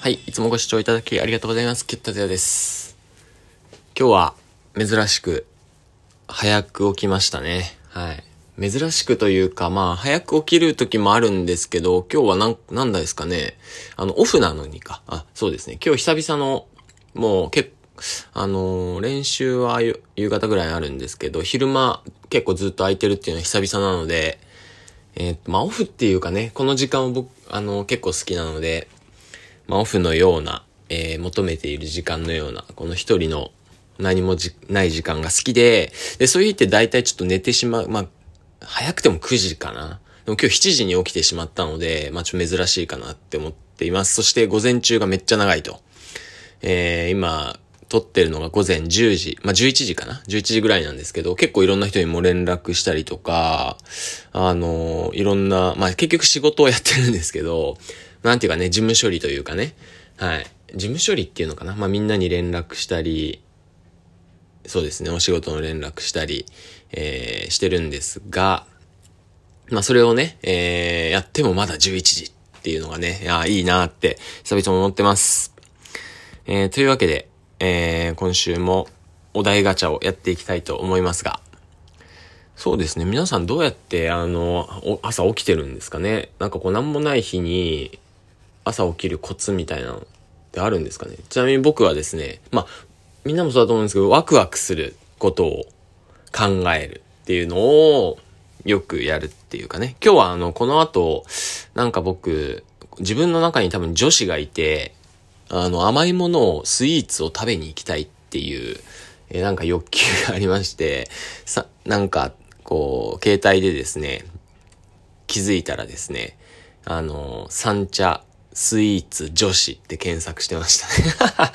はい、いつもご視聴いただきありがとうございます。キュッタゼヤです。今日は珍しく早く起きましたね。はい。珍しくというか、まあ、早く起きる時もあるんですけど、今日はなん、なんだですかね。あの、オフなのにか。あ、そうですね。今日久々の、もう結あのー練習は夕方ぐらいあるんですけど、昼間結構ずっと空いてるっていうのは久々なので、えーっと、まあ、オフっていうかね、この時間を僕、あのー結構好きなので、まあ、オフのような、えー求めている時間のような、この一人の何もじない時間が好きで、で、そういう日って大体ちょっと寝てしまう、まあ、早くても9時かな。でも今日7時に起きてしまったので、まあ、ちょっと珍しいかなって思っています。そして午前中がめっちゃ長いと。えー、今、撮ってるのが午前10時、まあ、11時かな ?11 時ぐらいなんですけど、結構いろんな人にも連絡したりとか、あのいろんな、まあ、結局仕事をやってるんですけど、なんていうかね、事務処理というかね、はい。事務処理っていうのかな。まあ、みんなに連絡したり、そうですね、お仕事の連絡したり、えー、してるんですが、まあ、それをね、えー、やってもまだ11時っていうのがね、いや、いいなーって、久々思ってます。えー、というわけで、えー、今週もお題ガチャをやっていきたいと思いますが、そうですね、皆さんどうやって、あの、お朝起きてるんですかね。なんかこう、なんもない日に、朝起きるコツみたいなのってあるんですかねちなみに僕はですね、まあ、みんなもそうだと思うんですけど、ワクワクすることを考えるっていうのをよくやるっていうかね。今日はあの、この後、なんか僕、自分の中に多分女子がいて、あの、甘いものを、スイーツを食べに行きたいっていう、えなんか欲求がありまして、さ、なんか、こう、携帯でですね、気づいたらですね、あの、三茶スイーツ女子って検索してましたね。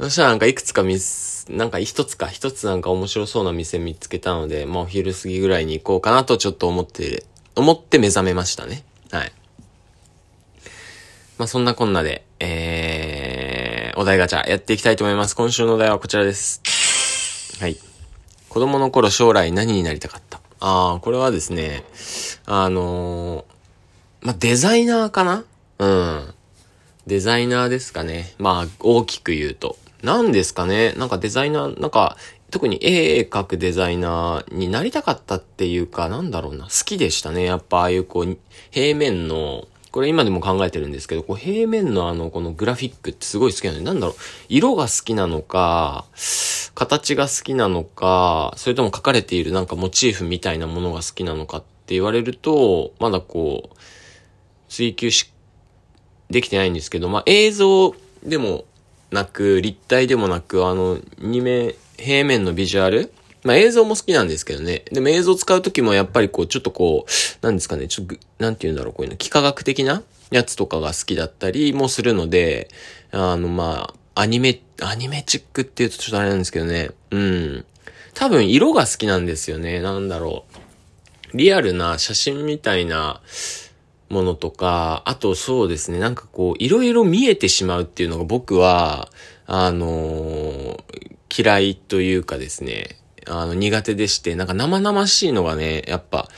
そしたらなんかいくつか見す、なんか一つか、一つなんか面白そうな店見つけたので、まあお昼過ぎぐらいに行こうかなとちょっと思って、思って目覚めましたね。はい。まあそんなこんなで、えー、お題ガチャやっていきたいと思います。今週のお題はこちらです。はい。子供の頃将来何になりたかった？ああ、これはですね、あのーまあ、デザイナーかな？うん。デザイナーですかね。まあ、大きく言うと。なんですかねなんかデザイナー、なんか、特に絵描くデザイナーになりたかったっていうか、なんだろうな。好きでしたね。やっぱああいうこう、平面の、これ今でも考えてるんですけど、こう平面のあの、このグラフィックってすごい好きなので、なんだろう。色が好きなのか、形が好きなのか、それとも書かれているなんかモチーフみたいなものが好きなのかって言われると、まだこう、追求し、できてないんですけど、まあ、映像でもなく、立体でもなく、あの、二面、平面のビジュアルまあ、映像も好きなんですけどね。でも映像使うときもやっぱりこう、ちょっとこう、なんですかね、ちょっと、なんて言うんだろう、こういうの、幾何学的なやつとかが好きだったりもするので、あの、まあ、アニメ、アニメチックって言うとちょっとあれなんですけどね。うん。多分色が好きなんですよね。なんだろう。リアルな写真みたいなものとか、あとそうですね、なんかこう、いろいろ見えてしまうっていうのが僕は、あのー嫌いというかですね、あの、苦手でして、なんか生々しいのがね、やっぱ、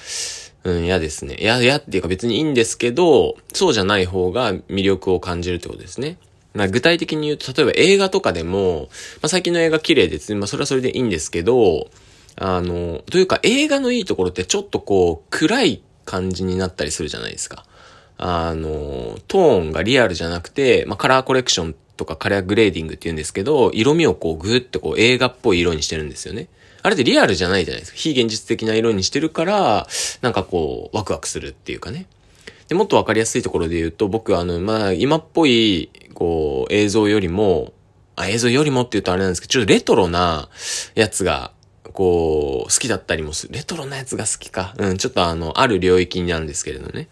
うん、嫌ですね。嫌、嫌っていうか別にいいんですけど、そうじゃない方が魅力を感じるってことですね。まあ、具体的に言うと、例えば映画とかでも、まあ、最近の映画綺麗ですね。まあ、それはそれでいいんですけど、あの、というか映画のいいところってちょっとこう、暗い感じになったりするじゃないですか。あの、トーンがリアルじゃなくて、まあ、カラーコレクションとかカラーグレーディングって言うんですけど、色味をこうグーってこう映画っぽい色にしてるんですよね。あれってリアルじゃないじゃないですか。非現実的な色にしてるから、なんかこう、ワクワクするっていうかね。で、もっとわかりやすいところで言うと、僕はあの、まあ、今っぽい、こう、映像よりも、あ、映像よりもって言うとあれなんですけど、ちょっとレトロなやつが、こう、好きだったりもする。レトロなやつが好きか。うん、ちょっとあの、ある領域なんですけれどね。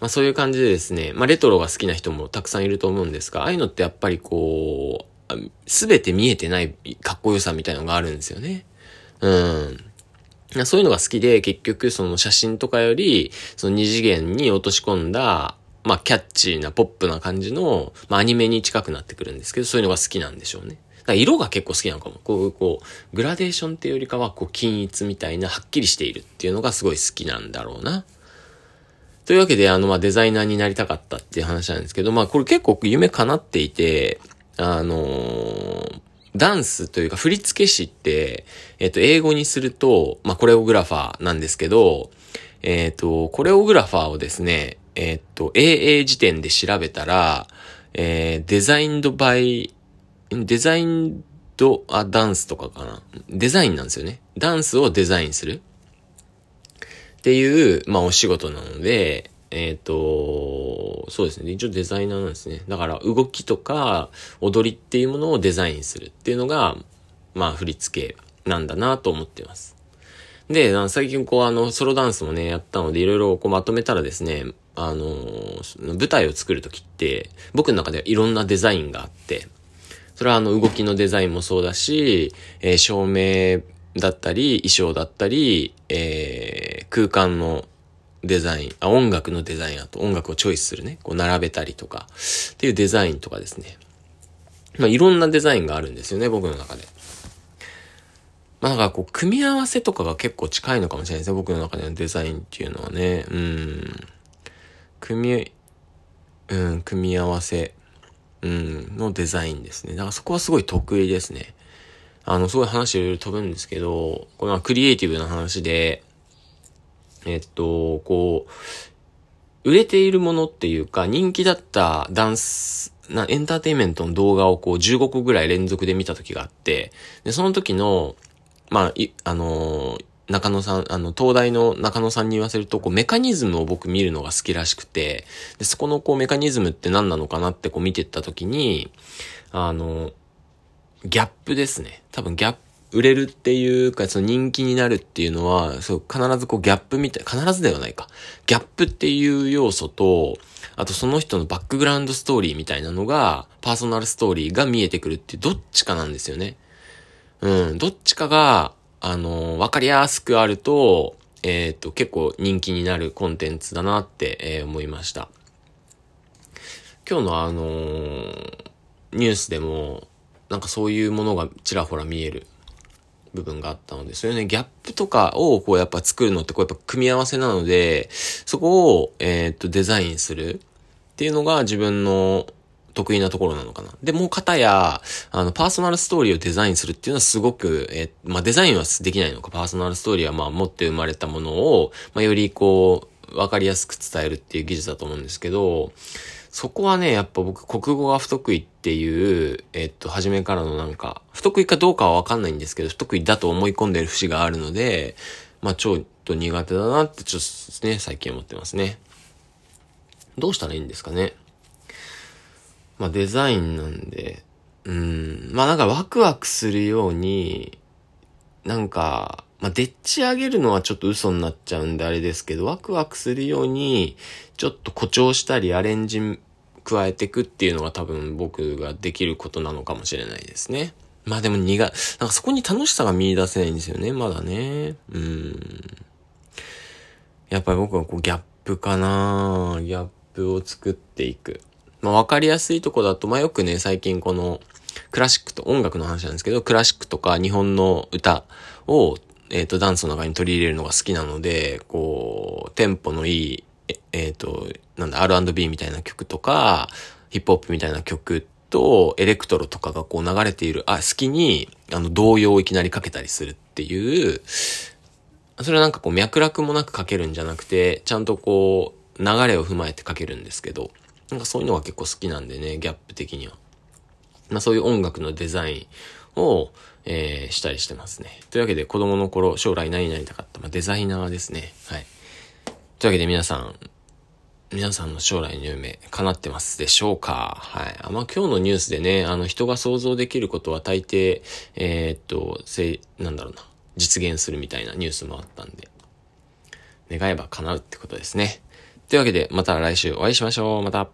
まあそういう感じでですね、まあレトロが好きな人もたくさんいると思うんですが、ああいうのってやっぱりこう、すべて見えてないかっこよさみたいのがあるんですよね。うん。そういうのが好きで、結局その写真とかより、その二次元に落とし込んだ、まあキャッチーなポップな感じの、まあアニメに近くなってくるんですけど、そういうのが好きなんでしょうね。だ色が結構好きなのかも。こう、こう、グラデーションっていうよりかは、こう、均一みたいな、はっきりしているっていうのがすごい好きなんだろうな。というわけで、あの、まあ、デザイナーになりたかったっていう話なんですけど、まあ、これ結構夢叶っていて、あのー、ダンスというか振付師って、えっ、と、英語にすると、まあ、コレオグラファーなんですけど、えっ、と、コレオグラファーをですね、えっ、と、AA 辞典で調べたら、えー、デザインドバイ、デザインドあダンスとかかな。デザインなんですよね。ダンスをデザインする。っていう、まあお仕事なので、えっ、ー、と、そうですね。一応デザイナーなんですね。だから動きとか踊りっていうものをデザインするっていうのが、まあ振り付けなんだなと思ってます。で、最近こうあの、ソロダンスもね、やったので、いろいろこうまとめたらですね、あの、舞台を作るときって、僕の中ではいろんなデザインがあって、それはあの、動きのデザインもそうだし、えー、照明だったり、衣装だったり、えー、空間のデザイン、あ、音楽のデザイン、あと音楽をチョイスするね、こう並べたりとか、っていうデザインとかですね。まあ、いろんなデザインがあるんですよね、僕の中で。まあ、なんかこう、組み合わせとかが結構近いのかもしれないですね、僕の中でのデザインっていうのはね。うん。組み、うん、組み合わせ、うん、のデザインですね。だからそこはすごい得意ですね。あの、すごい話いろいろ飛ぶんですけど、これはクリエイティブな話で、えっと、こう、売れているものっていうか、人気だったダンス、な、エンターテインメントの動画をこう15個ぐらい連続で見た時があって、で、その時の、まあ、い、あのー、中野さん、あの、東大の中野さんに言わせると、こう、メカニズムを僕見るのが好きらしくて、で、そこのこう、メカニズムって何なのかなってこう見てった時に、あの、ギャップですね。多分ギャップ、売れるっていうか、その人気になるっていうのは、そう、必ずこうギャップみたい、必ずではないか。ギャップっていう要素と、あとその人のバックグラウンドストーリーみたいなのが、パーソナルストーリーが見えてくるって、どっちかなんですよね。うん、どっちかが、あの、わかりやすくあると、えっ、ー、と、結構人気になるコンテンツだなって、えー、思いました。今日のあのー、ニュースでも、なんかそういうものがちらほら見える部分があったので、そういうね、ギャップとかをこうやっぱ作るのってこうやっぱ組み合わせなので、そこを、えっ、と、デザインするっていうのが自分の得意なところなのかな。で、もう方や、あの、パーソナルストーリーをデザインするっていうのはすごく、えまあ、デザインはできないのか、パーソナルストーリーはまあ、持って生まれたものを、まあ、よりこう、わかりやすく伝えるっていう技術だと思うんですけど、そこはね、やっぱ僕、国語が不得意っていう、えっと、初めからのなんか、不得意かどうかはわかんないんですけど、不得意だと思い込んでる節があるので、まあ、ちょっと苦手だなって、ちょっとね、最近思ってますね。どうしたらいいんですかね。まあ、デザインなんで、うん、まあなんかワクワクするように、なんか、まあ、でっち上げるのはちょっと嘘になっちゃうんであれですけど、ワクワクするように、ちょっと誇張したりアレンジ加えていくっていうのが多分僕ができることなのかもしれないですね。まあでも苦、なんかそこに楽しさが見出せないんですよね、まだね。うん。やっぱり僕はこうギャップかなギャップを作っていく。まあわかりやすいとこだと、まあよくね、最近この、クラシックと音楽の話なんですけど、クラシックとか日本の歌をえっ、ー、と、ダンスの中に取り入れるのが好きなので、こう、テンポのいい、えっ、ー、と、なんだ、R&B みたいな曲とか、ヒップホップみたいな曲と、エレクトロとかがこう流れている、あ、好きに、あの、動揺をいきなりかけたりするっていう、それはなんかこう脈絡もなくかけるんじゃなくて、ちゃんとこう、流れを踏まえてかけるんですけど、なんかそういうのが結構好きなんでね、ギャップ的には。まあそういう音楽のデザインを、えー、したりしてますね。というわけで、子供の頃、将来何になりたかった、まあ、デザイナーですね。はい。というわけで皆さん、皆さんの将来の夢、叶ってますでしょうか？はい。あまあ、今日のニュースでね、あの、人が想像できることは大抵、えー、っと、せなんだろうな、実現するみたいなニュースもあったんで、願えば叶うってことですね。というわけで、また来週お会いしましょう。また。